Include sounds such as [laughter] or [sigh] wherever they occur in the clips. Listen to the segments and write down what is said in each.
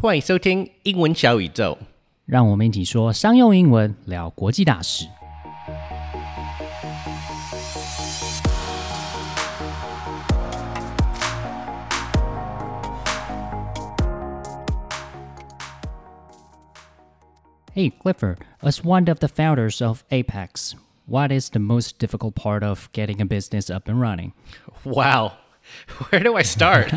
欢迎收听英文小宇宙。让我们一起说商用英文，聊国际大事。Hey, Clifford, as one of the founders of Apex, what is the most difficult part of getting a business up and running? Wow. [laughs] Where do I start?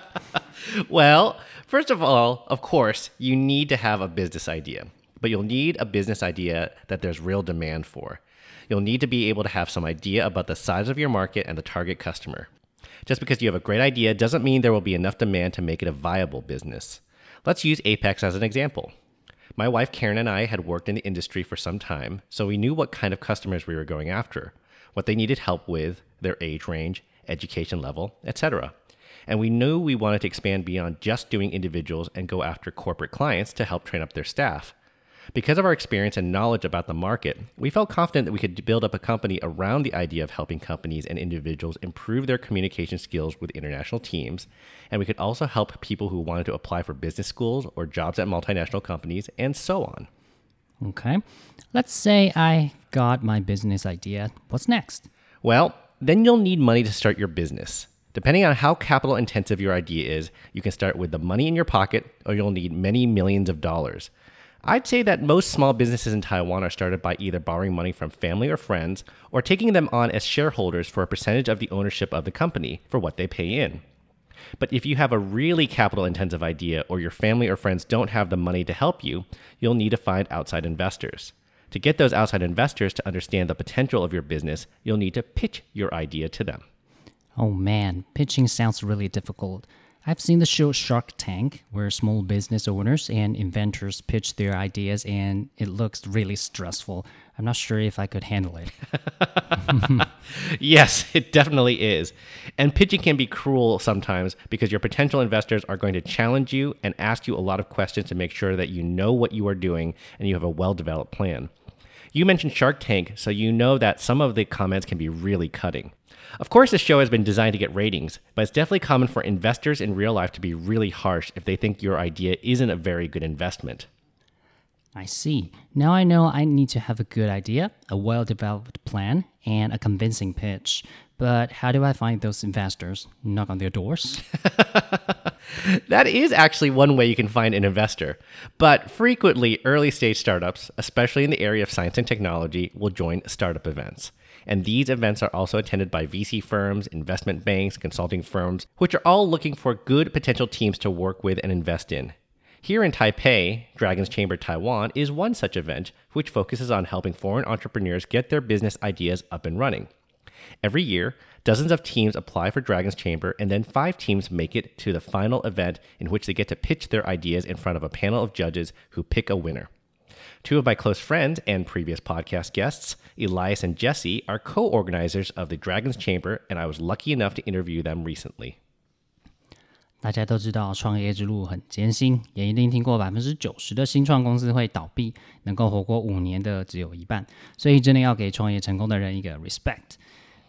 [laughs] well, first of all, of course, you need to have a business idea, but you'll need a business idea that there's real demand for. You'll need to be able to have some idea about the size of your market and the target customer. Just because you have a great idea doesn't mean there will be enough demand to make it a viable business. Let's use Apex as an example. My wife Karen and I had worked in the industry for some time, so we knew what kind of customers we were going after, what they needed help with, their age range, education level, etc. And we knew we wanted to expand beyond just doing individuals and go after corporate clients to help train up their staff. Because of our experience and knowledge about the market, we felt confident that we could build up a company around the idea of helping companies and individuals improve their communication skills with international teams. And we could also help people who wanted to apply for business schools or jobs at multinational companies, and so on. Okay, let's say I got my business idea. What's next? Well, then you'll need money to start your business. Depending on how capital intensive your idea is, you can start with the money in your pocket or you'll need many millions of dollars. I'd say that most small businesses in Taiwan are started by either borrowing money from family or friends or taking them on as shareholders for a percentage of the ownership of the company for what they pay in. But if you have a really capital intensive idea or your family or friends don't have the money to help you, you'll need to find outside investors. To get those outside investors to understand the potential of your business, you'll need to pitch your idea to them. Oh man, pitching sounds really difficult. I've seen the show Shark Tank, where small business owners and inventors pitch their ideas, and it looks really stressful. I'm not sure if I could handle it. [laughs] yes, it definitely is. And pitching can be cruel sometimes because your potential investors are going to challenge you and ask you a lot of questions to make sure that you know what you are doing and you have a well developed plan. You mentioned Shark Tank, so you know that some of the comments can be really cutting. Of course, this show has been designed to get ratings, but it's definitely common for investors in real life to be really harsh if they think your idea isn't a very good investment. I see. Now I know I need to have a good idea, a well developed plan, and a convincing pitch. But how do I find those investors? Knock on their doors? [laughs] that is actually one way you can find an investor. But frequently, early stage startups, especially in the area of science and technology, will join startup events. And these events are also attended by VC firms, investment banks, consulting firms, which are all looking for good potential teams to work with and invest in. Here in Taipei, Dragon's Chamber Taiwan is one such event which focuses on helping foreign entrepreneurs get their business ideas up and running. Every year, dozens of teams apply for Dragon's Chamber, and then five teams make it to the final event in which they get to pitch their ideas in front of a panel of judges who pick a winner. Two of my close friends and previous podcast guests, Elias and Jessie, are co organizers of the Dragon's Chamber, and I was lucky enough to interview them recently. 大家都知道创业之路很艰辛，也一定听过百分之九十的新创公司会倒闭，能够活过五年的只有一半，所以真的要给创业成功的人一个 respect。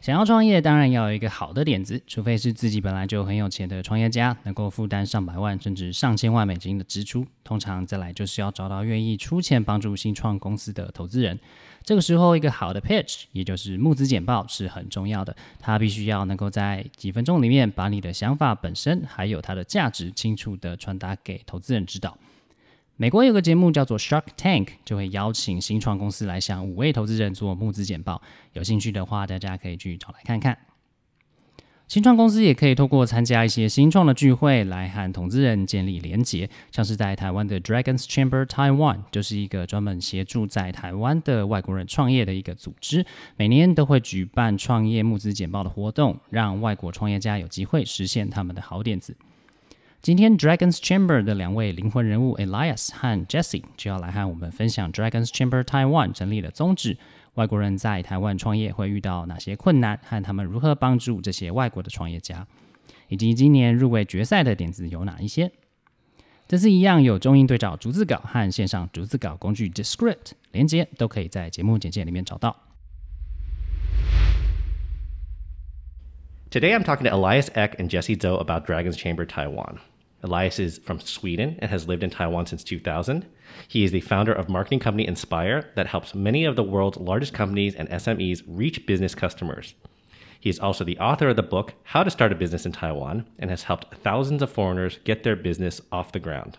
想要创业，当然要有一个好的点子，除非是自己本来就很有钱的创业家，能够负担上百万甚至上千万美金的支出。通常再来就是要找到愿意出钱帮助新创公司的投资人。这个时候，一个好的 pitch，也就是募资简报是很重要的。它必须要能够在几分钟里面把你的想法本身还有它的价值清楚的传达给投资人知道。美国有个节目叫做 Shark Tank，就会邀请新创公司来向五位投资人做募资简报。有兴趣的话，大家可以去找来看看。新创公司也可以透过参加一些新创的聚会来和投资人建立连结，像是在台湾的 Dragons Chamber Taiwan 就是一个专门协助在台湾的外国人创业的一个组织，每年都会举办创业募资简报的活动，让外国创业家有机会实现他们的好点子。今天 Dragons Chamber 的两位灵魂人物 Elias 和 Jessie 就要来和我们分享 Dragons Chamber Taiwan 成立的宗旨，外国人在台湾创业会遇到哪些困难，和他们如何帮助这些外国的创业家，以及今年入围决赛的点子有哪一些。这次一样有中英对照逐字稿和线上逐字稿工具 Descript 连接，都可以在节目简介里面找到。Today I'm talking to Elias Ek and Jessie Doe about Dragon's Chamber Taiwan. Elias is from Sweden and has lived in Taiwan since 2000. He is the founder of marketing company Inspire that helps many of the world's largest companies and SMEs reach business customers. He is also the author of the book How to Start a Business in Taiwan and has helped thousands of foreigners get their business off the ground.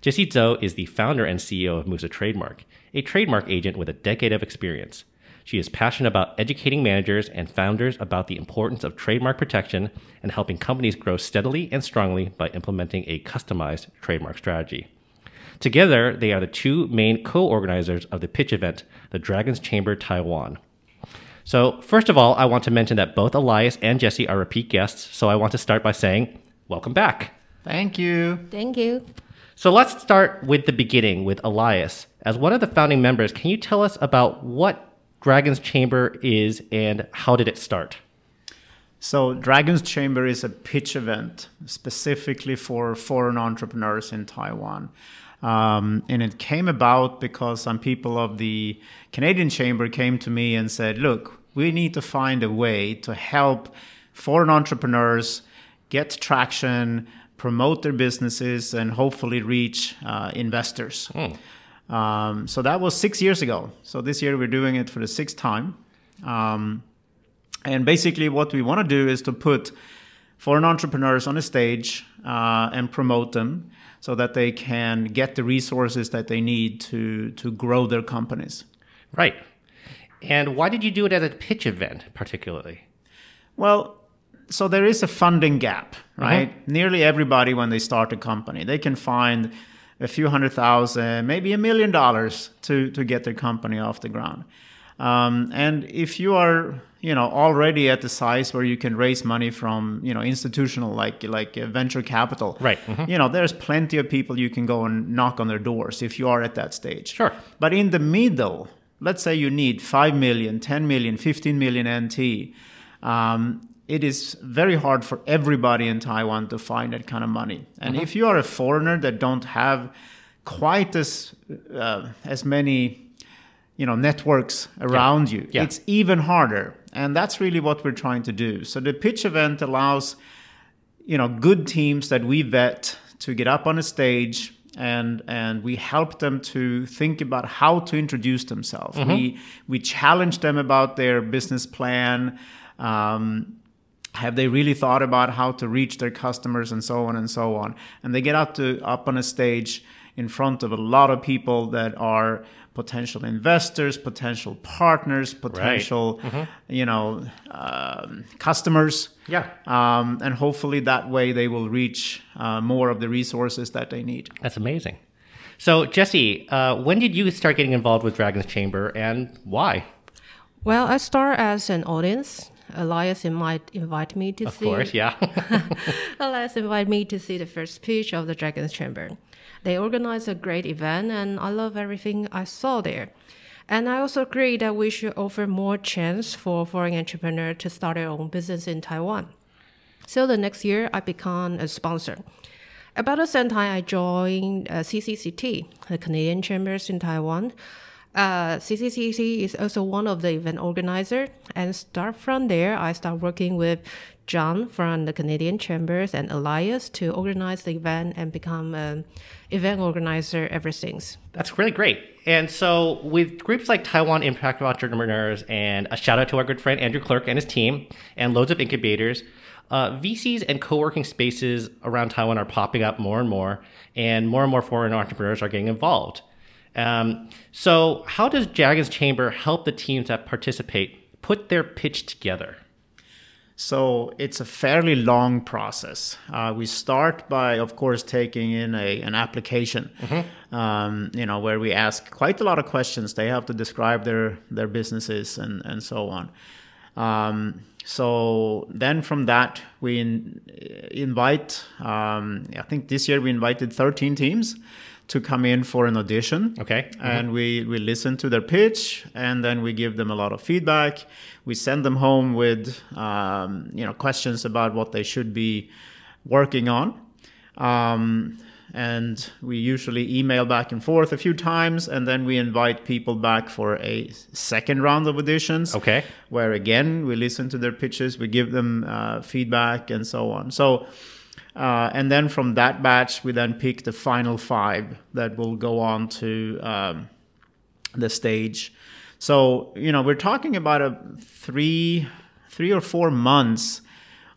Jessie Chou is the founder and CEO of Musa Trademark, a trademark agent with a decade of experience. She is passionate about educating managers and founders about the importance of trademark protection and helping companies grow steadily and strongly by implementing a customized trademark strategy. Together, they are the two main co organizers of the pitch event, the Dragon's Chamber Taiwan. So, first of all, I want to mention that both Elias and Jessie are repeat guests, so I want to start by saying, Welcome back. Thank you. Thank you. So let's start with the beginning with Elias. As one of the founding members, can you tell us about what Dragon's Chamber is and how did it start? So, Dragon's Chamber is a pitch event specifically for foreign entrepreneurs in Taiwan. Um, and it came about because some people of the Canadian Chamber came to me and said, Look, we need to find a way to help foreign entrepreneurs get traction, promote their businesses, and hopefully reach uh, investors. Um, so that was six years ago. So this year we're doing it for the sixth time. Um, and basically, what we want to do is to put foreign entrepreneurs on a stage uh, and promote them so that they can get the resources that they need to, to grow their companies. Right. And why did you do it at a pitch event, particularly? Well, so there is a funding gap, right? Nearly everybody, when they start a company, they can find a few hundred thousand, maybe a million dollars to, to get their company off the ground. Um, and if you are, you know, already at the size where you can raise money from, you know, institutional like like uh, venture capital, Right, mhm. You know, there's plenty of people you can go and knock on their doors if you are at that stage. Sure. But in the middle, let's say you need 5 million, 10 million, 15 million NT. Um, it is very hard for everybody in Taiwan to find that kind of money. And if you are a foreigner that don't have quite as uh, as many you know networks around you Yeah. it's even harder. And that's really what we're trying to do. So the pitch event allows you know good teams that we vet to get up on a stage and and we help them to think about how to introduce themselves. We we challenge them about their business plan um, have they really thought about how to reach their customers and so on and so on and they get up to up on a stage in front of a lot of people that are potential investors potential partners potential you know um, customers Yeah. um, and hopefully that way they will reach uh, more of the resources that they need That's amazing. So, Jessie, uh, when did you start getting involved with Dragon's Chamber and why? Well, I start as an audience. Elias might invite me to Of see. course, yeah. [laughs] Elias invited me to see the first pitch of the Dragon's Chamber. They organized a great event, and I love everything I saw there. And I also agree that we should offer more chance for foreign entrepreneurs to start their own business in Taiwan. So the next year, I become a sponsor. About the same time, I joined uh, CCCT, the Canadian Chambers in Taiwan. Uh, CCCT is also one of the event organizer, and start from there, I start working with John from the Canadian Chambers and Elias to organize the event and become an event organizer ever since. That's really great. And so, with groups like Taiwan Impact Entrepreneurs, and a shout out to our good friend Andrew Clerk and his team, and loads of incubators, uh, VCs and co working spaces around Taiwan are popping up more and more, and more and more foreign entrepreneurs are getting involved. Um, so, how does Dragon's Chamber help the teams that participate put their pitch together? So it's a fairly long process. Uh, we start by, of course, taking in a, an application, um, you know, where we ask quite a lot of questions. They have to describe their, their businesses and, and so on. Um, so then from that, we in, invite, um, I think this year we invited 13 teams to come in for an audition. Okay. and we, we listen to their pitch and then we give them a lot of feedback. We send them home with um, you know questions about what they should be working on. Um, and we usually email back and forth a few times and then we invite people back for a second round of auditions Okay. where again we listen to their pitches we give them uh, feedback and so on so Uh, and then from that batch, we then pick the final five that will go on to um, the stage. So you know, we're talking about a three, three or four months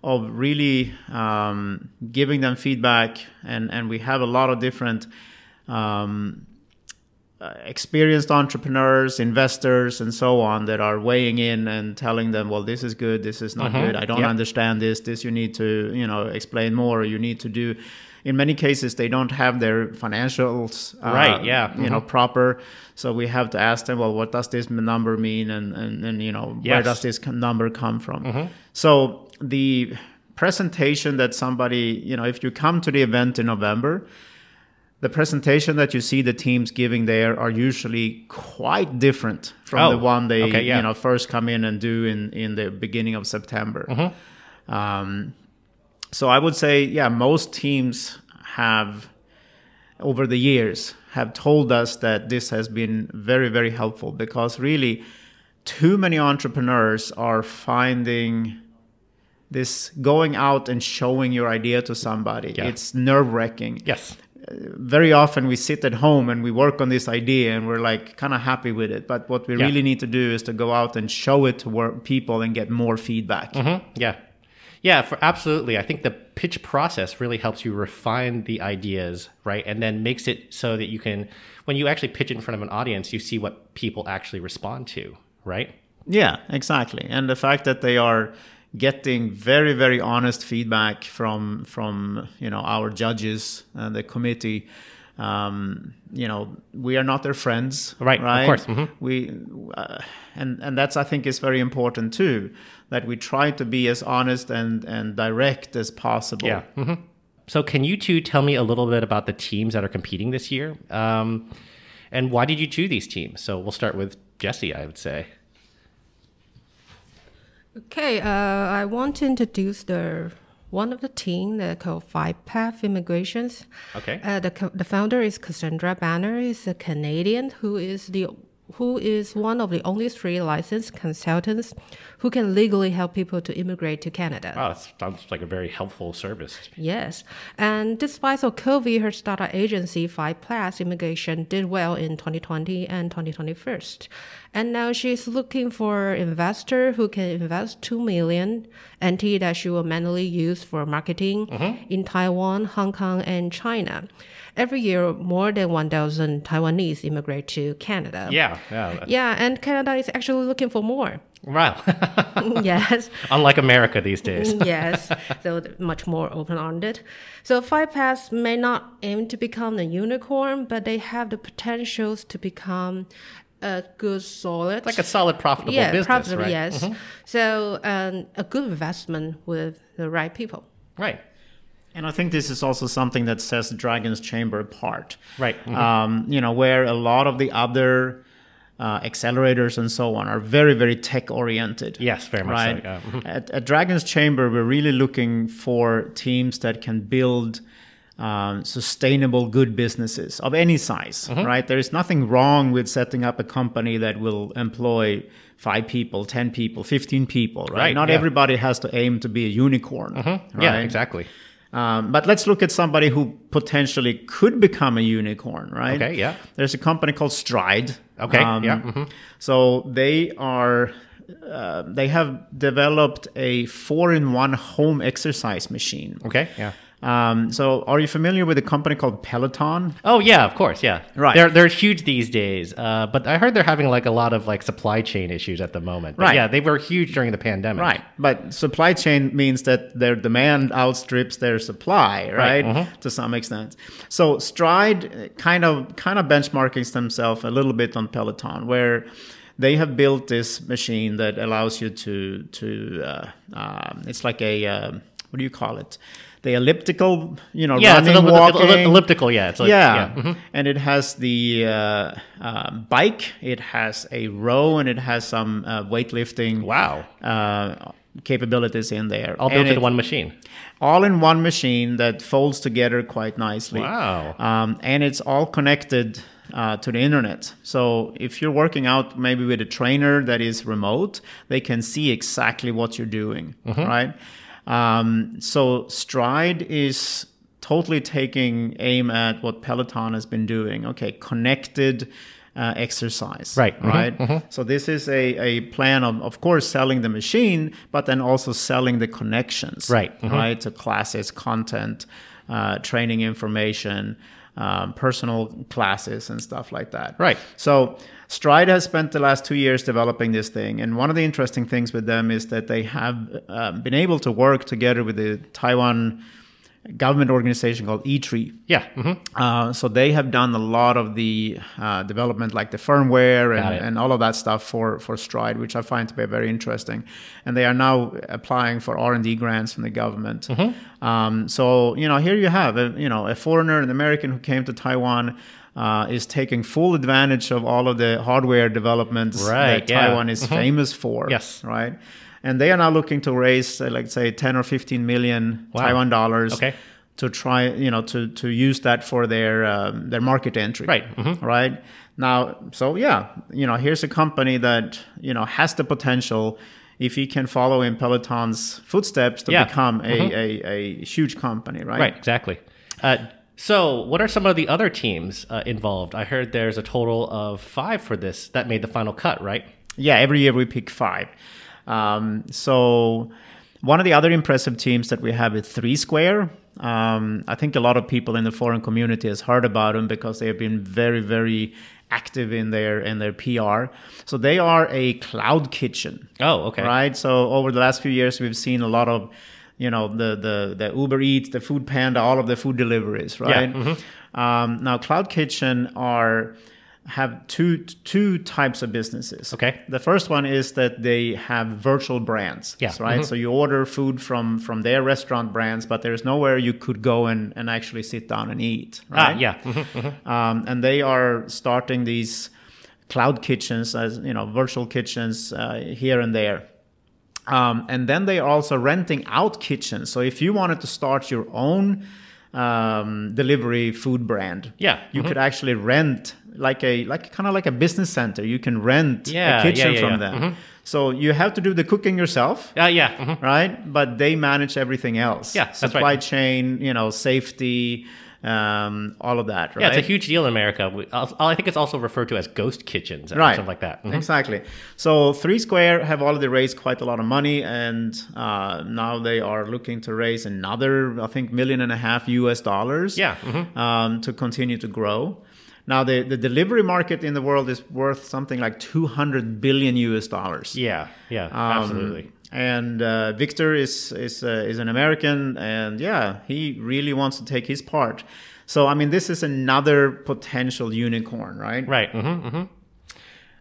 of really um, giving them feedback, and and we have a lot of different. Um, uh, experienced entrepreneurs, investors, and so on that are weighing in and telling them, "Well, this is good. This is not good. I don't Yep. understand this. This you need to, you know, explain more. You need to do." In many cases, they don't have their financials uh, Right, yeah. you know, proper. So we have to ask them, "Well, what does this number mean?" And and, and you know, where does this number come from? So the presentation that somebody, you know, if you come to the event in November, the presentation that you see the teams giving there are usually quite different from Oh, the one they okay, yeah. you know first come in and do in in the beginning of September. Mm-hmm. Um, so I would say, yeah, most teams have over the years have told us that this has been very very helpful because really too many entrepreneurs are finding this going out and showing your idea to somebody Yeah. it's nerve wracking Yes. very often we sit at home and we work on this idea and we're like kind of happy with it but what we Yeah. really need to do is to go out and show it to work people and get more feedback Mhm, Yeah. Yeah, for absolutely. I think the pitch process really helps you refine the ideas, right? And then makes it so that you can when you actually pitch it in front of an audience, you see what people actually respond to, right? yeah exactly and the fact that they are getting very very honest feedback from from you know our judges and the committee um, you know we are not their friends Right, right of course, mhm. we uh, and and that's i think is very important too that we try to be as honest and and direct as possible Yeah. mm-hmm. So, can you two tell me a little bit about the teams that are competing this year? Um, and why did you choose these teams? So, we'll start with Jessie, I would say. Okay, uh, I want to introduce the one of the team that called Five Path Immigrations. Okay. Uh, the the founder is Cassandra Banner. is a Canadian who is the who is one of the only three licensed consultants who can legally help people to immigrate to Canada. Oh, that sounds like a very helpful service. Yes, and despite of COVID, her startup agency Five Plus Immigration did well in 2020 and 2021. And now she's looking for investor who can invest two million NT that she will manually use for marketing mm-hmm. in Taiwan, Hong Kong, and China. Every year, more than 1,000 Taiwanese immigrate to Canada. Yeah. Yeah. Yeah, and Canada is actually looking for more. Wow. [laughs] [laughs] yes. Unlike America these days. Mm, yes, [laughs] so much more open-ended. So Five may not aim to become a unicorn, but they have the potentials to become a good solid, Like a solid, profitable yeah, business, profitable, right? yes. So um, a good investment with the right people. Right. And I think this is also something that sets Dragon's Chamber apart. Right. Mhm. Um, you know, where a lot of the other uh, accelerators and so on are very, very tech oriented. Yes, very much Right. so. yeah. Mhm. At, at Dragon's Chamber, we're really looking for teams that can build um, sustainable, good businesses of any size, Mm-hmm. right? There is nothing wrong with setting up a company that will employ five people, 10 people, 15 people, right? Right, Not yeah. everybody has to aim to be a unicorn. Right? Yeah, exactly. Um, but let's look at somebody who potentially could become a unicorn, right? Okay, yeah. There's a company called Stride. Okay, yeah, mhm. So they are, uh, they have developed a four-in-one home exercise machine. Okay. Yeah. Um, so are you familiar with a company called Peloton? Oh yeah, of course, yeah. Right. They're they're huge these days, uh, but I heard they're having like a lot of like supply chain issues at the moment. But Right. Yeah, they were huge during the pandemic. Right. But supply chain means that their demand outstrips their supply, right? Mm-hmm. To some extent. So Stride uh, kind of kind of benchmarking themselves a little bit on Peloton, where they have built this machine that allows you to to uh, um, it's like a um what do you call it? The elliptical, you know, Yeah, running, ellip- walking. ellip- elliptical. Yeah. It's like, yeah, mhm. and it has the uh, uh, bike, it has a row, and it has some uh, weightlifting Wow. uh, capabilities in there. All built into one machine. All in one machine that folds together quite nicely. Wow. Um, and it's all connected uh, to the internet. So if you're working out maybe with a trainer that is remote, they can see exactly what you're doing, Mm-hmm. right? Um, so Stride is totally taking aim at what Peloton has been doing. Okay, connected uh, exercise. Right, mhm, Right. So this is a, a plan of, of course, selling the machine, but then also selling the connections. Right, mhm. Right. To classes, content, uh, training information, um, personal classes, and stuff like that. Right. So Stride has spent the last two years developing this thing, and one of the interesting things with them is that they have uh, been able to work together with the Taiwan government organization called ITRI. Yeah. mhm. Uh, so they have done a lot of the uh, development, like the firmware and, and all of that stuff for, for Stride, which I find to be very interesting. And they are now applying for R and D grants from the government. Mm-hmm. Um, so you know, here you have a, you know a foreigner, an American who came to Taiwan. Uh, is taking full advantage of all of the hardware developments Right, that yeah. Taiwan is Mhm. famous for. Yes. right. And they are now looking to raise, uh, like, say, ten or fifteen million Wow. Taiwan dollars Okay. to try you know to to use that for their um, their market entry Right, mhm. right now so yeah you know here's a company that you know has the potential if he can follow in peloton's footsteps to Yeah, become a, mhm. a, a huge company right Right, exactly. Uh, so, what are some of the other teams uh, involved? I heard there's a total of five for this that made the final cut, right? yeah every year we pick five um, so one of the other impressive teams that we have is three square um, i think a lot of people in the foreign community has heard about them because they have been very very active in their in their pr so they are a cloud kitchen Oh, okay. right so over the last few years we've seen a lot of you know the the the uber eats the food panda all of the food deliveries right mm-hmm. um, now cloud kitchen are have two two types of businesses Okay. the first one is that they have virtual brands Yeah. Mm-hmm. right so you order food from from their restaurant brands but there's nowhere you could go and, and actually sit down and eat right Ah, yeah. mhm. um, and they are starting these cloud kitchens as you know virtual kitchens uh, here and there um, and then they are also renting out kitchens so if you wanted to start your own um, delivery food brand Yeah, you mhm. could actually rent like a like kind of like a business center you can rent Yeah, a kitchen yeah, yeah, from them Mhm. so you have to do the cooking yourself Uh, yeah. mhm. right? But they manage everything else. Yeah, that's supply right. chain, you know, safety, um, all of that. Right? Yeah, it's a huge deal in America. We- I think it's also referred to as ghost kitchens or right, something like that. Mhm. Exactly. So Three Square have already raised quite a lot of money, and uh, now they are looking to raise another, I think, million and a half U.S. dollars. Yeah, mhm. Um, to continue to grow. Now the the delivery market in the world is worth something like 200 billion U.S. dollars. Yeah, yeah, Um, absolutely. And uh, Victor is is uh, is an American, and yeah, he really wants to take his part. So I mean, this is another potential unicorn, right? Right. hmm hmm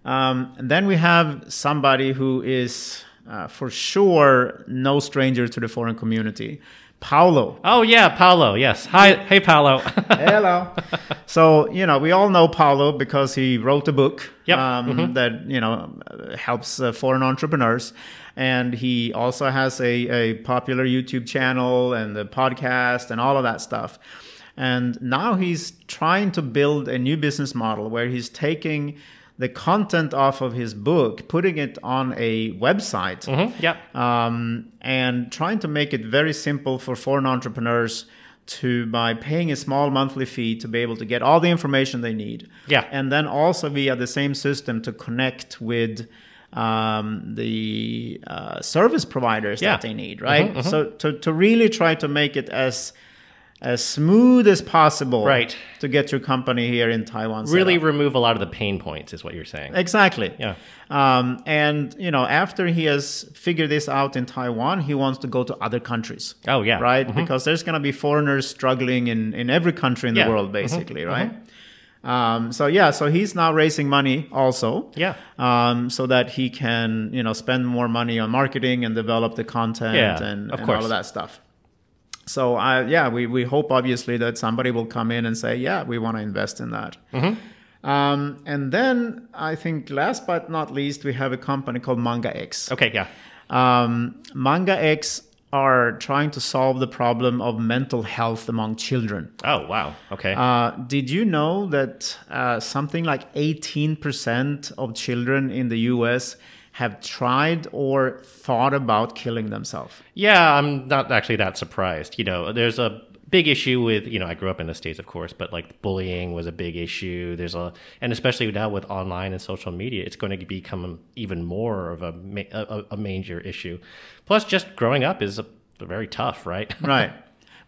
Um, and then we have somebody who is uh, for sure no stranger to the foreign community, Paulo. Oh yeah, Paolo. Yes. Hi, hey Paolo. [laughs] Hello. so you know we all know Paulo because he wrote a book Yep. um, that you know helps uh, foreign entrepreneurs, and he also has a, a popular YouTube channel and the podcast and all of that stuff. And now he's trying to build a new business model where he's taking the content off of his book, putting it on a website hmm Yep. um, and trying to make it very simple for foreign entrepreneurs to by paying a small monthly fee to be able to get all the information they need Yeah. and then also via the same system to connect with um, the uh, service providers Yeah. that they need right so to, to really try to make it as as smooth as possible Right. to get your company here in taiwan Really remove a lot of the pain points, is what you're saying. Exactly. Yeah. Um, and you know, after he has figured this out in Taiwan, he wants to go to other countries. Oh, yeah. Right. Because there's going to be foreigners struggling in in every country in Yeah. the world, basically. Right. Um, so yeah, so he's now raising money also. Yeah. Um, so that he can you know spend more money on marketing and develop the content Yeah, and, of and course. all of that stuff. So I yeah, we, we hope obviously that somebody will come in and say, yeah, we want to invest in that. Mm-hmm. Um, and then I think last but not least, we have a company called Manga X. Okay. Yeah. Um, Manga X are trying to solve the problem of mental health among children. Oh wow. Okay. Uh, did you know that uh, something like 18% of children in the US have tried or thought about killing themselves. Yeah, I'm not actually that surprised. You know, there's a big issue with, you know, I grew up in the States, of course, but like bullying was a big issue. There's a, and especially now with online and social media, it's going to become even more of a, a, a major issue. Plus, just growing up is a, very tough, right? [laughs] right.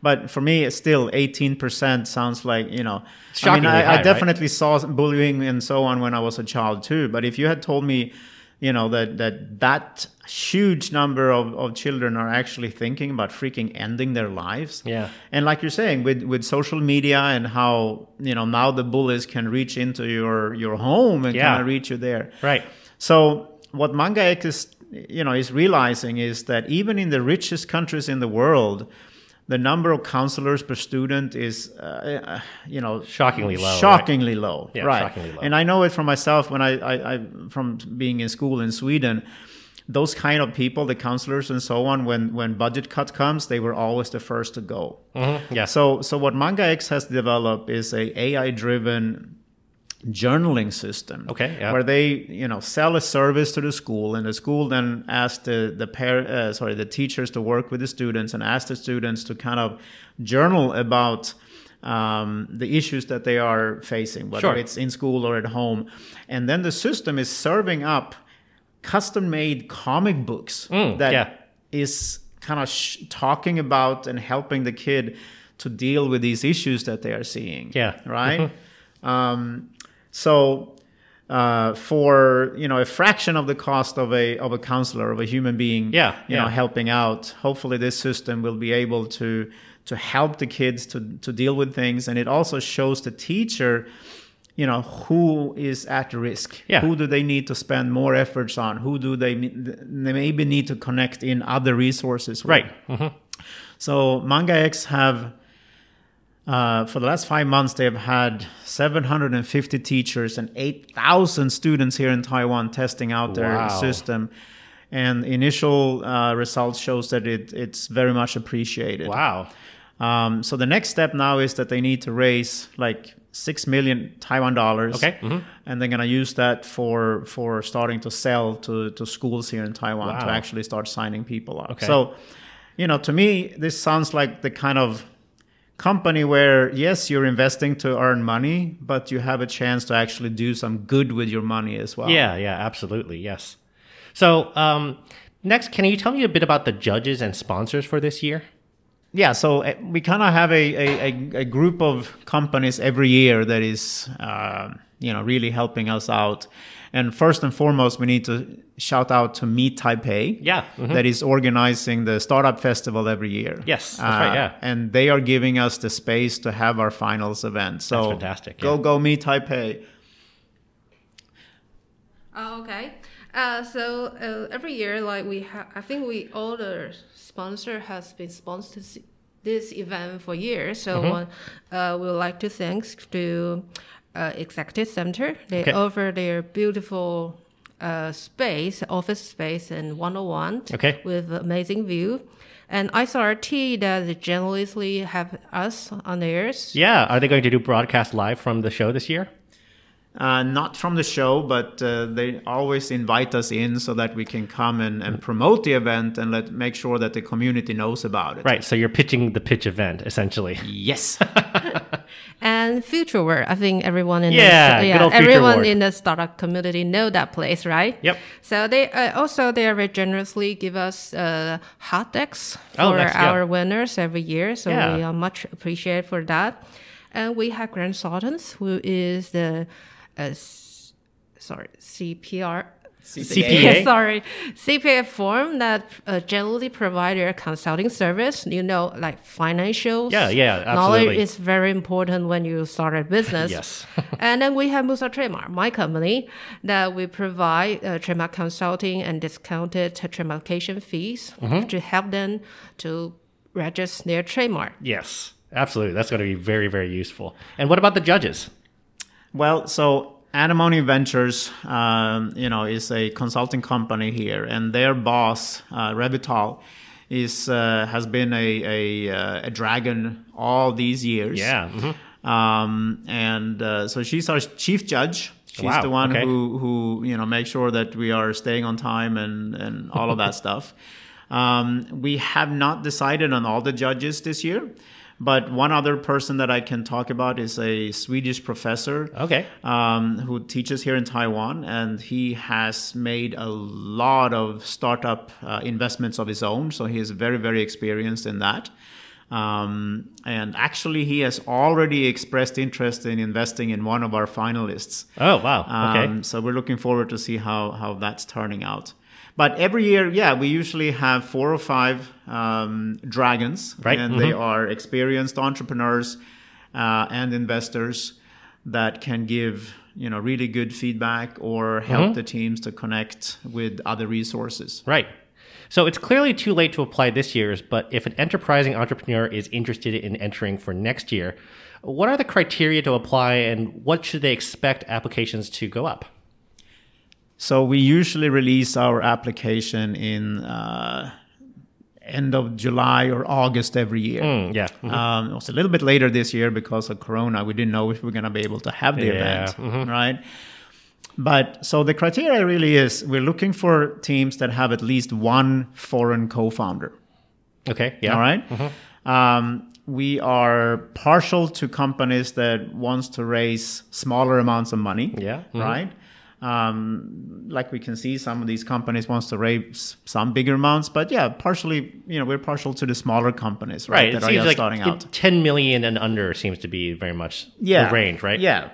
But for me, it's still 18% sounds like, you know, I mean, Shockingly I, high, I right? definitely saw bullying and so on when I was a child too. But if you had told me, you know, that that, that huge number of, of children are actually thinking about freaking ending their lives. Yeah. And like you're saying, with, with social media and how, you know, now the bullies can reach into your, your home and Yeah. kind of reach you there. Right. So what Manga X is, you know, is realizing is that even in the richest countries in the world, the number of counselors per student is, uh, uh, you know, Shockingly low, right? Shockingly low, Yeah, right? shockingly low. And I know it for myself when I, I, I, from being in school in Sweden. Those kind of people, the counselors and so on, when when budget cut comes, they were always the first to go. Mhm, Yeah. So, so what Manga X has developed is a AI-driven journaling system. Okay, yeah. Where they, you know, sell a service to the school, and the school then asks the the par- uh, sorry the teachers to work with the students and ask the students to kind of journal about. Um, the issues that they are facing, whether Sure. it's in school or at home, and then the system is serving up custom-made comic books Mm, that yeah. is kind of sh- talking about and helping the kid to deal with these issues that they are seeing. Yeah. Right. um, so uh, for you know a fraction of the cost of a of a counselor of a human being, Yeah, you yeah. know, helping out. Hopefully, this system will be able to to help the kids to to deal with things, and it also shows the teacher. You know who is at risk. Yeah. Who do they need to spend more efforts on? Who do they they maybe need to connect in other resources? with? right. Mhm. So Manga X have uh, for the last five months they have had 750 teachers and 8,000 students here in Taiwan testing out their Wow. system. And initial uh, results shows that it, it's very much appreciated. Wow. Um, so the next step now is that they need to raise like six million Taiwan dollars. Okay, mhm. And they're gonna use that for for starting to sell to, to schools here in Taiwan to actually start signing people up. Okay. So, you know, to me, this sounds like the kind of company where yes, you're investing to earn money, but you have a chance to actually do some good with your money as well. Yeah, yeah, absolutely. Yes. So, um, next, can you tell me a bit about the judges and sponsors for this year? yeah so uh, we kind of have a, a, a, a group of companies every year that is uh, you know really helping us out and first and foremost we need to shout out to meet taipei Yeah, mhm. that is organizing the startup festival every year Uh, Yes, that's right, yeah. and they are giving us the space to have our finals event so That's fantastic, go yeah. go meet taipei Oh, okay. Uh, so uh, every year, like we have, I think we all the sponsor has been sponsored this- this event for years. So Mm-hmm. uh, uh, we would like to thanks to uh, Executive Center. They Okay. offer their beautiful uh, space, office space in 101 Okay. with amazing view. And ICRT that they generously have us on theirs. Yeah. Are they going to do broadcast live from the show this year? Uh, not from the show, but uh, they always invite us in so that we can come and, and promote the event and let make sure that the community knows about it. Right. So you're pitching the pitch event, essentially. Yes. [laughs] And FutureWard, I think everyone in Yeah, the, Future everyone in the startup community know that place, right? Yep. So they uh, also they very generously give us uh, hot desks for Oh, that's- yeah. our winners every year. So Yeah. we are much appreciated for that. And we have Grant Thornton, who is the uh, sorry CPR. CPA? [laughs] sorry, CPA firm that uh, generally provide their consulting service. You know, like financials. Yeah, yeah, absolutely. Knowledge is very important when you start a business. Yes. [laughs] and then we have Musa Trademark, my company, that we provide uh, trademark consulting and discounted trademark application fees Mm-hmm. to help them to register their trademark. Yes. Absolutely. That's going to be very, very useful. And what about the judges? well, so Antimony Ventures, um, you know, is a consulting company here, and their boss, uh, Revital, is uh, has been a a, uh, a dragon all these years. Yeah. mhm. Um, and uh, so she's our chief judge. She's Wow, the one okay. who who you know makes sure that we are staying on time and and all of that [laughs] stuff. Um, we have not decided on all the judges this year, but one other person that I can talk about is a Swedish professor Okay. um, who teaches here in Taiwan, and he has made a lot of startup uh, investments of his own. So he is very, very experienced in that. Um, and actually, he has already expressed interest in investing in one of our finalists. Oh, wow. Okay. Um, so we're looking forward to see how how that's turning out. But every year, yeah, we usually have four or five um, dragons, Right, and they are experienced entrepreneurs uh, and investors that can give you know really good feedback or help the teams to connect with other resources. Right. So it's clearly too late to apply this year's, but if an enterprising entrepreneur is interested in entering for next year, what are the criteria to apply and what should they expect applications to go up? So we usually release our application in uh, end of July or August every year. Mm, yeah. Mhm. Um, it was a little bit later this year because of Corona. We didn't know if we were going to be able to have the Yeah, event, right? But so the criteria really is we're looking for teams that have at least one foreign co-founder. Okay. Yeah. All right? Um, we are partial to companies that wants to raise smaller amounts of money. Yeah. Mhm. Right. Um, like we can see, some of these companies wants to raise some bigger amounts, but yeah, partially, you know, we're partial to the smaller companies, right? Right. It that are seems just like starting out. 10 million and under seems to be very much yeah. the range, right? Yeah.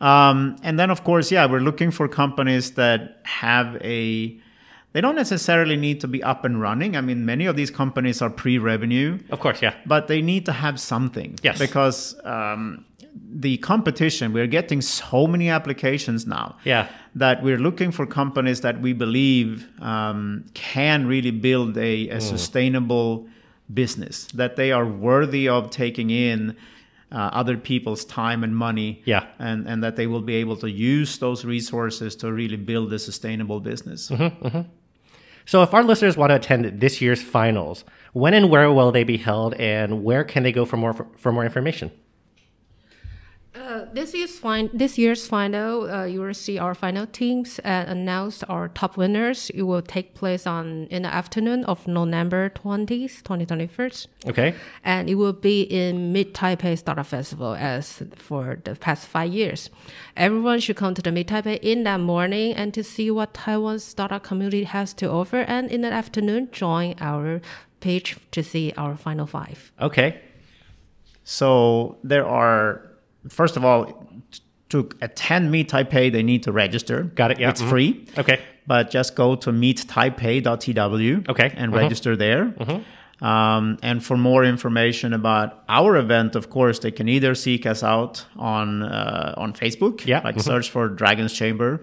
Um, and then, of course, yeah, we're looking for companies that have a. They don't necessarily need to be up and running. I mean, many of these companies are pre-revenue, Of course. Yeah. but they need to have something. Yes. Because um, the competition, we're getting so many applications now Yeah. that we're looking for companies that we believe um, can really build a, Mm. sustainable business, that they are worthy of taking in uh, other people's time and money, Yeah. and, and that they will be able to use those resources to really build a sustainable business. Mm-hmm. So if our listeners want to attend this year's finals, when and where will they be held and where can they go for more for more information? Uh, this year's fin- this year's final, uh, you will see our final teams and announce our top winners. It will take place on in the afternoon of November twentieth, twenty twenty first, Okay. and it will be in Meet Taipei Startup Festival as for the past five years. Everyone should come to the Meet Taipei in that morning and to see what Taiwan's startup community has to offer, and in the afternoon join our page to see our final five. Okay. So there are, first of all, to attend Meet Taipei, they need to register. Got it, yeah, It's mhm. free. Okay. But just go to meettaipei.tw Okay, and mhm. register there. Um, and for more information about our event, of course, they can either seek us out on uh, on Facebook, Yeah, like mhm. search for Dragons Chamber,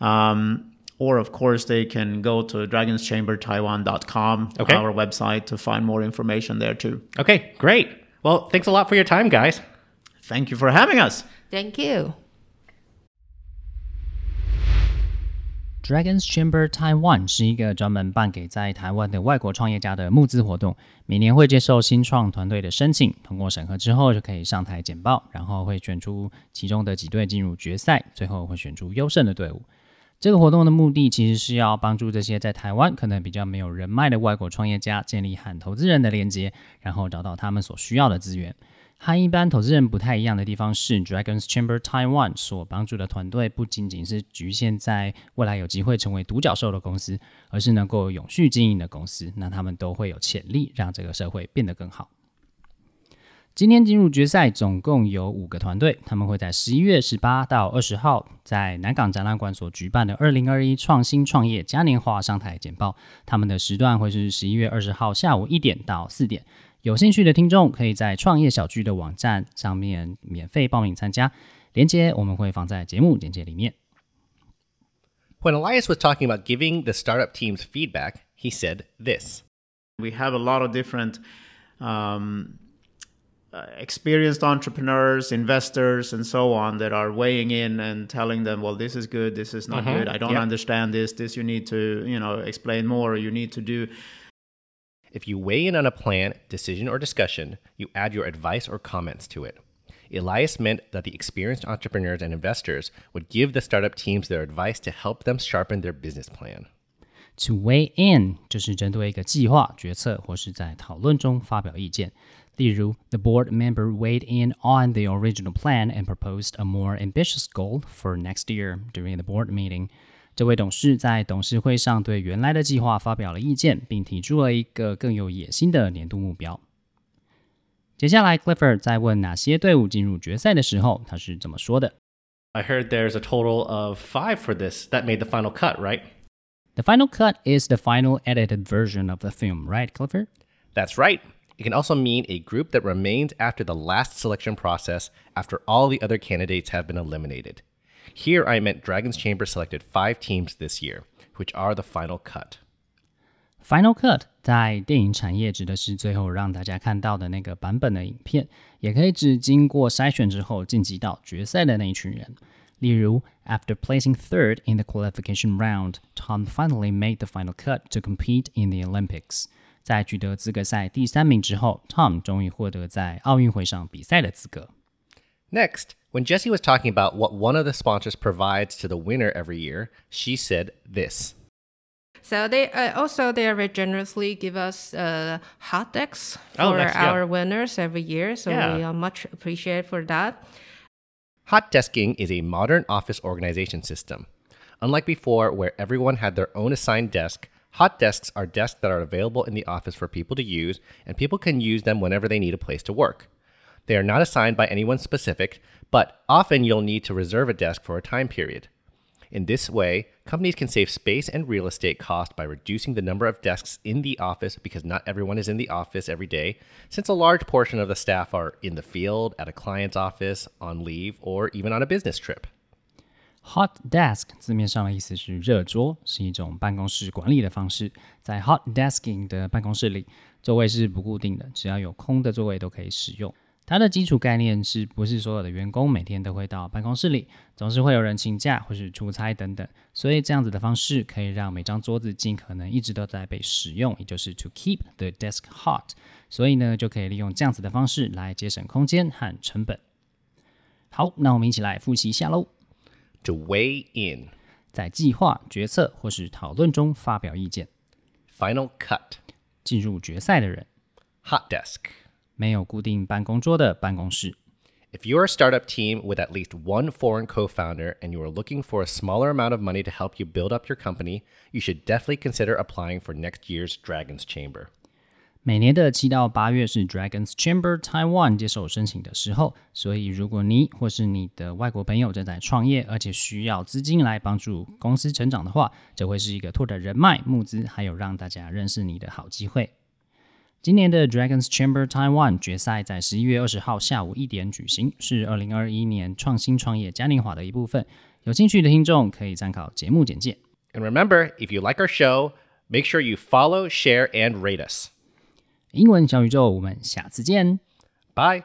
um, or of course they can go to dragonschambertaiwan.com, Okay. our website, to find more information there too. Okay. Great. Well, thanks a lot for your time, guys. Thank you for having us. Thank you. Dragons Chamber Taiwan 是一个专门办给在台湾的外国创业家的募资活动，每年会接受新创团队的申请，通过审核之后就可以上台简报，然后会选出其中的几队进入决赛，最后会选出优胜的队伍。这个活动的目的其实是要帮助这些在台湾可能比较没有人脉的外国创业家建立和投资人的连接，然后找到他们所需要的资源。和一般投资人不太一样的地方是，Dragons Chamber Taiwan 所帮助的团队不仅仅是局限在未来有机会成为独角兽的公司，而是能够永续经营的公司。那他们都会有潜力让这个社会变得更好。今天进入决赛总共有五个团队，他们会在十一月十八到二十号在南港展览馆所举办的二零二一创新创业嘉年华上台简报。他们的时段会是十一月二十号下午一点到四点。有兴趣的听众可以在创业小聚的网站上面免费报名参加，链接我们会放在节目简介里面。 When Elias was talking about giving the startup teams feedback, he said this. We have a lot of different um, uh, experienced entrepreneurs, investors, and so on that are weighing in and telling them, "Well, this is good. This is not good. I don't yeah. understand this. This you need to, you know, explain more. You need to do." If you weigh in on a plan, decision, or discussion, you add your advice or comments to it. Elias meant that the experienced entrepreneurs and investors would give the startup teams their advice to help them sharpen their business plan. To weigh in 就是针对一个计划、决策或是在讨论中发表意见。例如，the board member weighed in on the original plan and proposed a more ambitious goal for next year during the board meeting。 这位董事在董事会上对原来的计划发表了意见，并提出了一个更有野心的年度目标。接下来，Clifford 在问哪些队伍进入决赛的时候，他是怎么说的 I heard there's a total of five for this that made the final cut, right? The final cut is the final edited version of the film, right, Clifford? That's right. It can also mean a group that remains after the last selection process after all the other candidates have been eliminated. Here I meant Dragon's Chamber selected five teams this year, which are the final cut. Final cut 在电影产业指的是最后让大家看到的那个版本的影片，也可以指经过筛选之后晋级到决赛的那一群人。例如，After placing third in the qualification round, Tom finally made the final cut to compete in the Olympics。在取得资格赛第三名之后，Tom 终于获得在奥运会上比赛的资格。 Next, when Jessie was talking about what one of the sponsors provides to the winner every year, she said this. So they uh, also they very generously give us uh, hot desks Oh, for nice, yeah. our winners every year. So Yeah. we are much appreciated for that. Hot desking is a modern office organization system. Unlike before, where everyone had their own assigned desk, hot desks are desks that are available in the office for people to use, and people can use them whenever they need a place to work. They are not assigned by anyone specific, but often you'll need to reserve a desk for a time period. In this way, companies can save space and real estate cost by reducing the number of desks in the office because not everyone is in the office every day, since a large portion of the staff are in the field, at a client's office, on leave, or even on a business trip. Hot desk 字面上的意思是热桌，是一种办公室管理的方式。在 hot desking 的办公室里，座位是不固定的，只要有空的座位都可以使用。 它的基础概念是不是所有的员工每天都会到办公室里，总是会有人请假或是出差等等，所以这样子的方式可以让每张桌子尽可能一直都在被使用，也就是 to keep the desk hot。所以呢，就可以利用这样子的方式来节省空间和成本。好，那我们一起来复习一下喽。To weigh in. 在计划、决策或是讨论中发表意见。Final cut. 进入决赛的人，Hot desk. 没有固定办公桌的办公室。 If you're a startup team with at least one foreign co founder and you are looking for a smaller amount of money to help you build up your company, you should definitely consider applying for next year's Dragon's Chamber. 每年的七到八月是 Dragons Chamber Taiwan 接受申请的时候，所以如果你或是你的外国朋友正在创业，而且需要资金来帮助公司成长的话，这会是一个拓展人脉、募资，还有让大家认识你的好机会。 今年的 Dragons Chamber Taiwan 决赛在十一月二十号下午一点举行，是二零二一年创新创业嘉年华的一部分。有兴趣的听众可以参考节目简介。 And remember, if you like our show, make sure you follow, share, and rate us. 英文小宇宙，我们下次见。 Bye.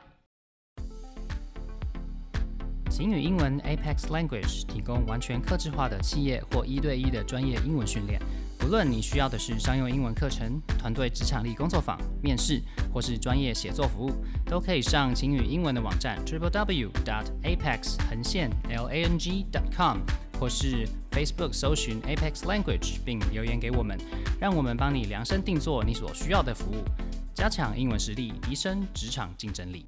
晴雨英文 Apex Language 提供完全客制化的企业或一对一的专业英文训练。 不论你需要的是商用英文课程、团队职场力工作坊、面试，或是专业写作服务，都可以上晴雨英文的网站 triple w dot apex 横线 l a n g dot com，或是 Facebook 搜寻 Apex Language 并留言给我们，让我们帮你量身定做你所需要的服务，加强英文实力，提升职场竞争力。